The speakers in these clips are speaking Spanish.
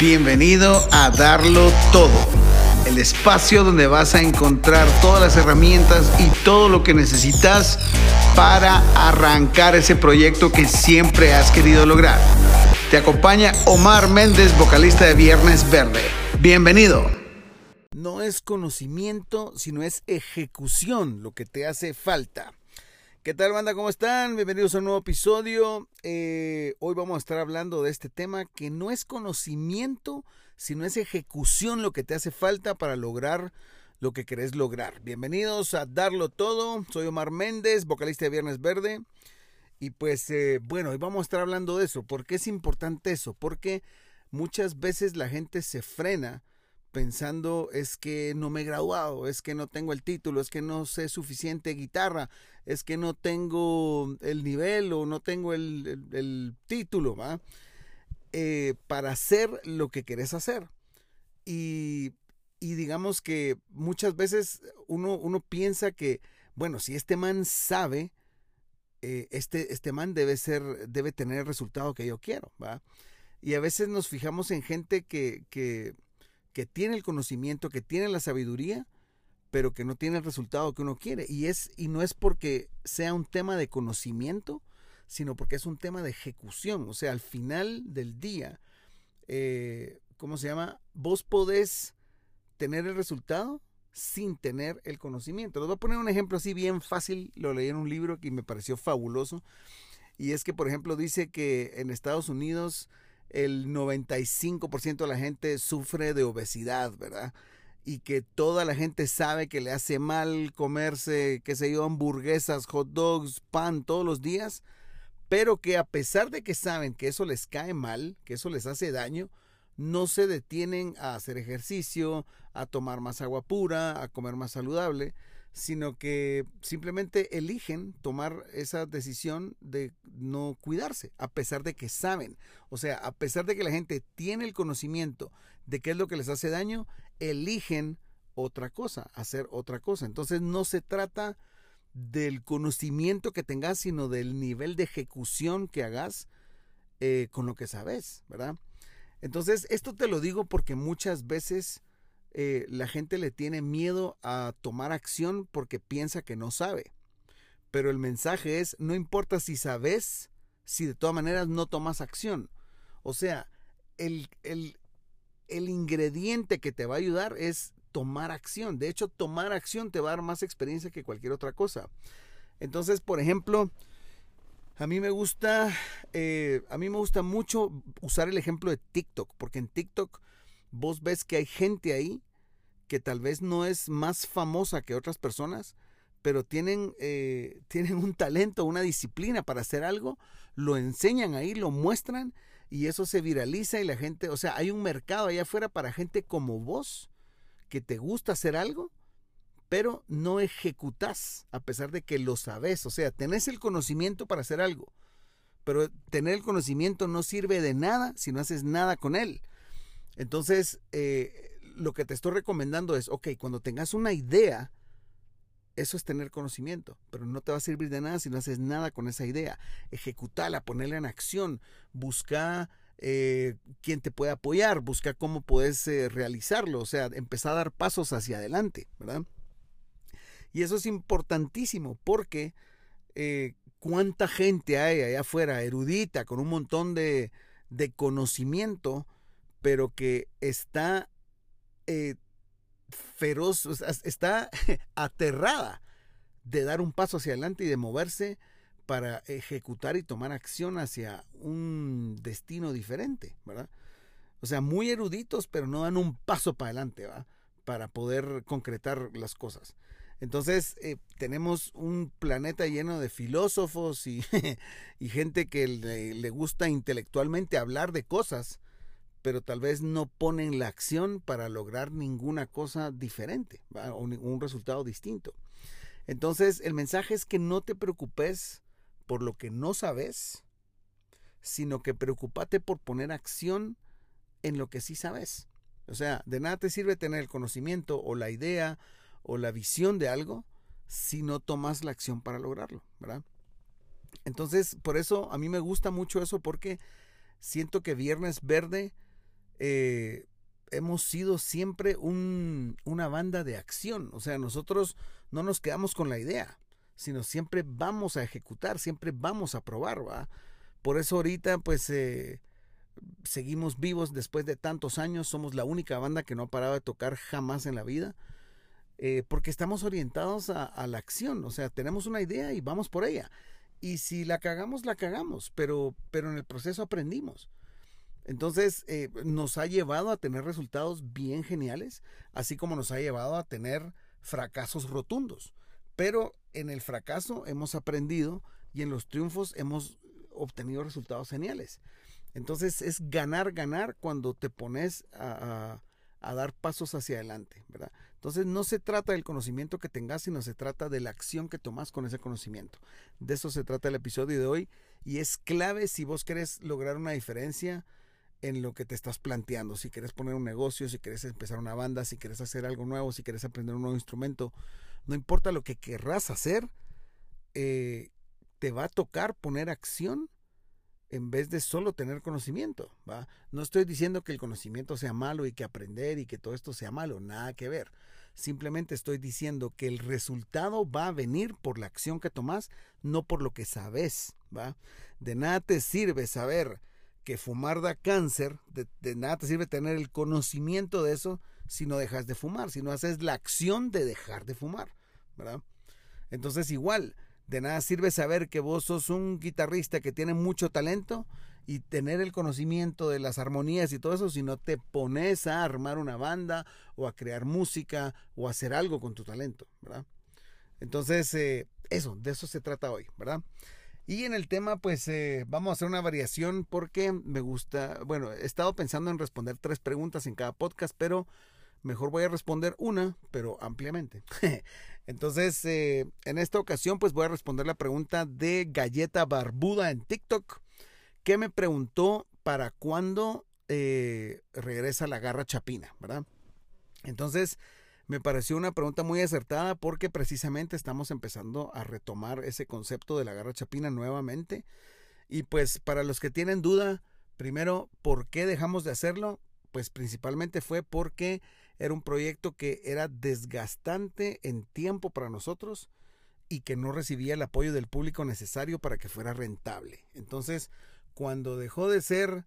Bienvenido a Darlo Todo, el espacio donde vas a encontrar todas las herramientas y todo lo que necesitas para arrancar ese proyecto que siempre has querido lograr. Te acompaña Omar Méndez, vocalista de Viernes Verde. Bienvenido. No es conocimiento, sino es ejecución lo que te hace falta. ¿Qué tal banda? ¿Cómo están? Bienvenidos a un nuevo episodio. Eh, hoy vamos a estar hablando de este tema que no es conocimiento, sino es ejecución lo que te hace falta para lograr lo que querés lograr. Bienvenidos a Darlo Todo. Soy Omar Méndez, vocalista de Viernes Verde. Y pues eh, bueno, hoy vamos a estar hablando de eso. ¿Por qué es importante eso? Porque muchas veces la gente se frena pensando es que no me he graduado, es que no tengo el título, es que no sé suficiente guitarra, es que no tengo el nivel o no tengo el, título, ¿va? Eh, para hacer lo que querés hacer. Y, digamos que muchas veces uno, uno, piensa que, bueno, si este man sabe, eh, este, este man debe ser, debe tener el resultado que yo quiero, ¿va? Y a veces nos fijamos en gente que, que que tiene el conocimiento, que tiene la sabiduría, pero que no tiene el resultado que uno quiere. Y, es, y no es porque sea un tema de conocimiento, sino porque es un tema de ejecución. O sea, al final del día, eh, ¿cómo se llama? Vos podés tener el resultado sin tener el conocimiento. Les voy a poner un ejemplo así bien fácil, lo leí en un libro que me pareció fabuloso. Y es que, por ejemplo, dice que en Estados Unidos el 95% de la gente sufre de obesidad, ¿verdad? Y que toda la gente sabe que le hace mal comerse, qué sé yo, hamburguesas, hot dogs, pan todos los días, pero que a pesar de que saben que eso les cae mal, que eso les hace daño, no se detienen a hacer ejercicio, a tomar más agua pura, a comer más saludable, sino que simplemente eligen tomar esa decisión de no cuidarse, a pesar de que saben. O sea, a pesar de que la gente tiene el conocimiento de qué es lo que les hace daño, eligen otra cosa, hacer otra cosa. Entonces no se trata del conocimiento que tengas, sino del nivel de ejecución que hagas eh, con lo que sabes, ¿verdad? Entonces, esto te lo digo porque muchas veces eh, la gente le tiene miedo a tomar acción porque piensa que no sabe. Pero el mensaje es, no importa si sabes, si de todas maneras no tomas acción. O sea, el, el, el ingrediente que te va a ayudar es tomar acción. De hecho, tomar acción te va a dar más experiencia que cualquier otra cosa. Entonces, por ejemplo, a mí me gusta, eh, a mí me gusta mucho usar el ejemplo de TikTok, porque en TikTok vos ves que hay gente ahí que tal vez no es más famosa que otras personas, pero tienen, eh, tienen un talento, una disciplina para hacer algo, lo enseñan ahí, lo muestran y eso se viraliza y la gente, o sea, hay un mercado allá afuera para gente como vos que te gusta hacer algo, pero no ejecutas a pesar de que lo sabes, o sea, tenés el conocimiento para hacer algo, pero tener el conocimiento no sirve de nada si no haces nada con él. Entonces, eh, lo que te estoy recomendando es, ok, cuando tengas una idea, eso es tener conocimiento, pero no te va a servir de nada si no haces nada con esa idea. Ejecutala, ponerla en acción, busca eh, quién te puede apoyar, busca cómo puedes eh, realizarlo, o sea, empezar a dar pasos hacia adelante, ¿verdad? Y eso es importantísimo porque cuánta gente hay allá afuera, erudita, con un montón de, de conocimiento, pero que está eh, feroz, está aterrada de dar un paso hacia adelante y de moverse para ejecutar y tomar acción hacia un destino diferente, ¿verdad? O sea, muy eruditos, pero no dan un paso para adelante, ¿va? Para poder concretar las cosas. Entonces, eh, tenemos un planeta lleno de filósofos y, y gente que le, gusta intelectualmente hablar de cosas, pero tal vez no ponen la acción para lograr ninguna cosa diferente o un resultado distinto. Entonces, el mensaje es que no te preocupes por lo que no sabes, sino que preocupate por poner acción en lo que sí sabes. O sea, de nada te sirve tener el conocimiento o la idea o la visión de algo si no tomas la acción para lograrlo. Entonces, por eso a mí me gusta mucho eso porque siento que Viernes Verde eh, hemos sido siempre una banda de acción. O sea, nosotros no nos quedamos con la idea, sino siempre vamos a ejecutar, siempre vamos a probar, ¿va? Por eso ahorita, pues, eh, seguimos vivos después de tantos años. Somos la única banda que no ha parado de tocar jamás en la vida. Eh, porque estamos orientados a, la acción. O sea, tenemos una idea y vamos por ella. Y si la cagamos, la cagamos. Pero, pero en el proceso aprendimos. Entonces, eh, nos ha llevado a tener resultados bien geniales, así como nos ha llevado a tener fracasos rotundos. Pero en el fracaso hemos aprendido y en los triunfos hemos obtenido resultados geniales. Entonces es ganar, ganar cuando te pones a, a, dar pasos hacia adelante, ¿verdad? Entonces no se trata del conocimiento que tengas, sino se trata de la acción que tomas con ese conocimiento. De eso se trata el episodio de hoy y es clave si vos querés lograr una diferencia en lo que te estás planteando. Si quieres poner un negocio, si quieres empezar una banda, si quieres hacer algo nuevo, si quieres aprender un nuevo instrumento, no importa lo que querrás hacer, eh, te va a tocar poner acción en vez de solo tener conocimiento. ¿va? No estoy diciendo que el conocimiento sea malo y que aprender y que todo esto sea malo, nada que ver. Simplemente estoy diciendo que el resultado va a venir por la acción que tomas, no por lo que sabes. ¿va? De nada te sirve saber que fumar da cáncer, de, nada te sirve tener el conocimiento de eso si no dejas de fumar, si no haces la acción de dejar de fumar, ¿verdad? Entonces igual, de nada sirve saber que vos sos un guitarrista que tiene mucho talento y tener el conocimiento de las armonías y todo eso si no te pones a armar una banda o a crear música o a hacer algo con tu talento, ¿verdad? Entonces, eh, eso, de eso se trata hoy, ¿verdad? Y en el tema, pues eh, vamos a hacer una variación porque me gusta, bueno, he estado pensando en responder tres preguntas en cada podcast, pero mejor voy a responder una, pero ampliamente. Entonces, eh, en esta ocasión, pues voy a responder la pregunta de Galleta Barbuda en TikTok, que me preguntó para cuándo eh, regresa la garra chapina, ¿verdad? Entonces, me pareció una pregunta muy acertada porque precisamente estamos empezando a retomar ese concepto de la garra chapina nuevamente. Y pues para los que tienen duda, primero, ¿por qué dejamos de hacerlo? Pues principalmente fue porque era un proyecto que era desgastante en tiempo para nosotros y que no recibía el apoyo del público necesario para que fuera rentable. Entonces, cuando dejó de ser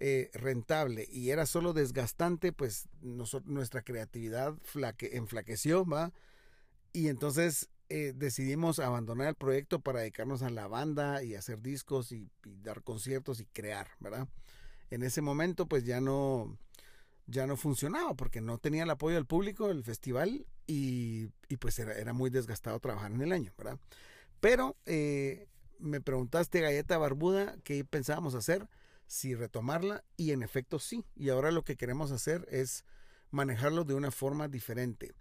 eh, rentable y era solo desgastante, pues nuestra creatividad enflaqueció, ¿va? Y entonces eh, decidimos abandonar el proyecto para dedicarnos a la banda y hacer discos y, dar conciertos y crear, ¿verdad? En ese momento pues ya no, ya no funcionaba porque no tenía el apoyo del público del festival y, pues era, era, muy desgastado trabajar en el año, ¿verdad? Pero eh, me preguntaste, Galleta Barbuda, qué pensábamos hacer si retomarla y en efecto sí. Y ahora lo que queremos hacer es manejarlo de una forma diferente.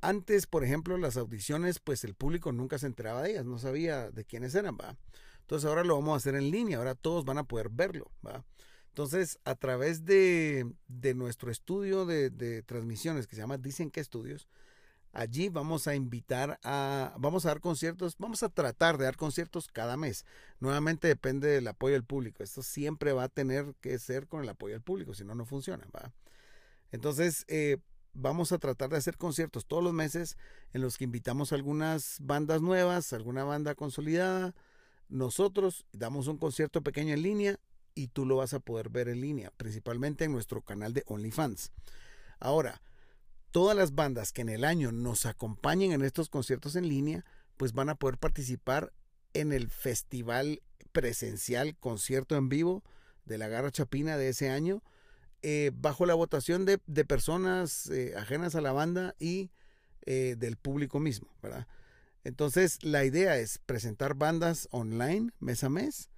Antes, por ejemplo, las audiciones, pues el público nunca se enteraba de ellas, no sabía de quiénes eran, ¿va? Entonces ahora lo vamos a hacer en línea, ahora todos van a poder verlo, ¿va? Entonces, a través de, de nuestro estudio de, de, transmisiones que se llama Dicen que Estudios, Allí vamos a invitar a, vamos a dar conciertos, vamos a tratar de dar conciertos cada mes. Nuevamente depende del apoyo del público. Esto siempre va a tener que ser con el apoyo del público, si no, no funciona. ¿va? Entonces, eh, vamos a tratar de hacer conciertos todos los meses en los que invitamos algunas bandas nuevas, alguna banda consolidada. Nosotros damos un concierto pequeño en línea y tú lo vas a poder ver en línea, principalmente en nuestro canal de OnlyFans. Ahora, todas las bandas que en el año nos acompañen en estos conciertos en línea, pues van a poder participar en el festival presencial, concierto en vivo de la Garra Chapina de ese año, eh, bajo la votación de, personas eh, ajenas a la banda y eh, del público mismo, ¿verdad? Entonces, la idea es presentar bandas online mes a mes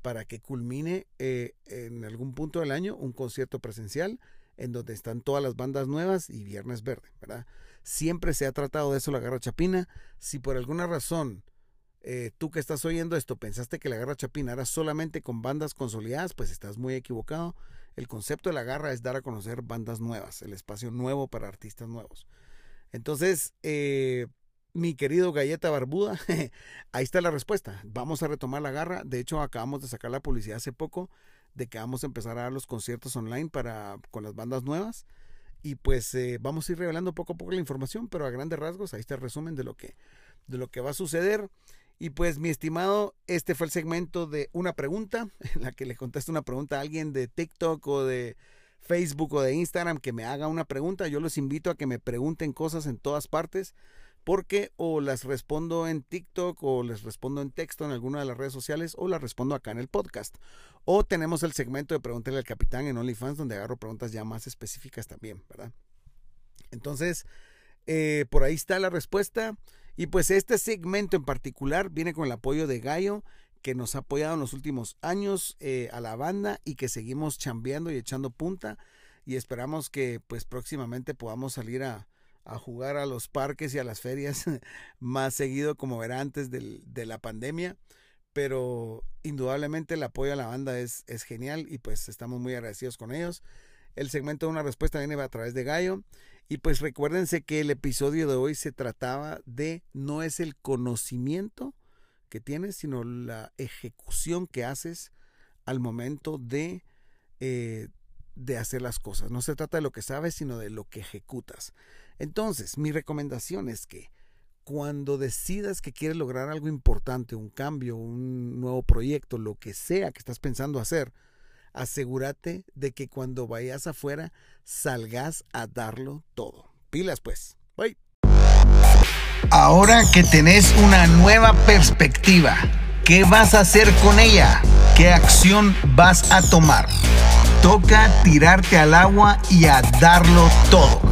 para que culmine en algún punto del año un concierto presencial en donde están todas las bandas nuevas y Viernes Verde, ¿verdad? Siempre se ha tratado de eso la Garra Chapina. Si por alguna razón eh, tú que estás oyendo esto pensaste que la Garra Chapina era solamente con bandas consolidadas, pues estás muy equivocado. El concepto de la Garra es dar a conocer bandas nuevas, el espacio nuevo para artistas nuevos. Entonces, eh, mi querido Galleta Barbuda, ahí está la respuesta. Vamos a retomar la garra. De hecho, acabamos de sacar la publicidad hace poco de que vamos a empezar a dar los conciertos online para, con las bandas nuevas. Y pues eh, vamos a ir revelando poco a poco la información, pero a grandes rasgos, ahí está el resumen de lo que, de lo que va a suceder. Y pues, mi estimado, este fue el segmento de una pregunta, en la que le contesto una pregunta a alguien de TikTok o de Facebook o de Instagram que me haga una pregunta. Yo los invito a que me pregunten cosas en todas partes porque o las respondo en TikTok o les respondo en texto en alguna de las redes sociales o las respondo acá en el podcast. O tenemos el segmento de Pregúntale al Capitán en OnlyFans donde agarro preguntas ya más específicas también, ¿verdad? Entonces, eh, por ahí está la respuesta. Y pues este segmento en particular viene con el apoyo de Gallo, que nos ha apoyado en los últimos años eh, a la banda y que seguimos chambeando y echando punta. Y esperamos que pues próximamente podamos salir a, a jugar a los parques y a las ferias más seguido como verá antes de la pandemia. Pero indudablemente el apoyo a la banda es, es genial y pues estamos muy agradecidos con ellos. El segmento de una respuesta viene a través de Gallo. Y pues recuérdense que el episodio de hoy se trataba de no es el conocimiento que tienes, sino la ejecución que haces al momento de, eh, de hacer las cosas. No se trata de lo que sabes, sino de lo que ejecutas. Entonces, mi recomendación es que cuando decidas que quieres lograr algo importante, un cambio, un nuevo proyecto, lo que sea que estás pensando hacer, asegúrate de que cuando vayas afuera salgas a darlo todo. Pilas pues. Bye. Ahora que tenés una nueva perspectiva, ¿qué vas a hacer con ella? ¿Qué acción vas a tomar? Toca tirarte al agua y a darlo todo.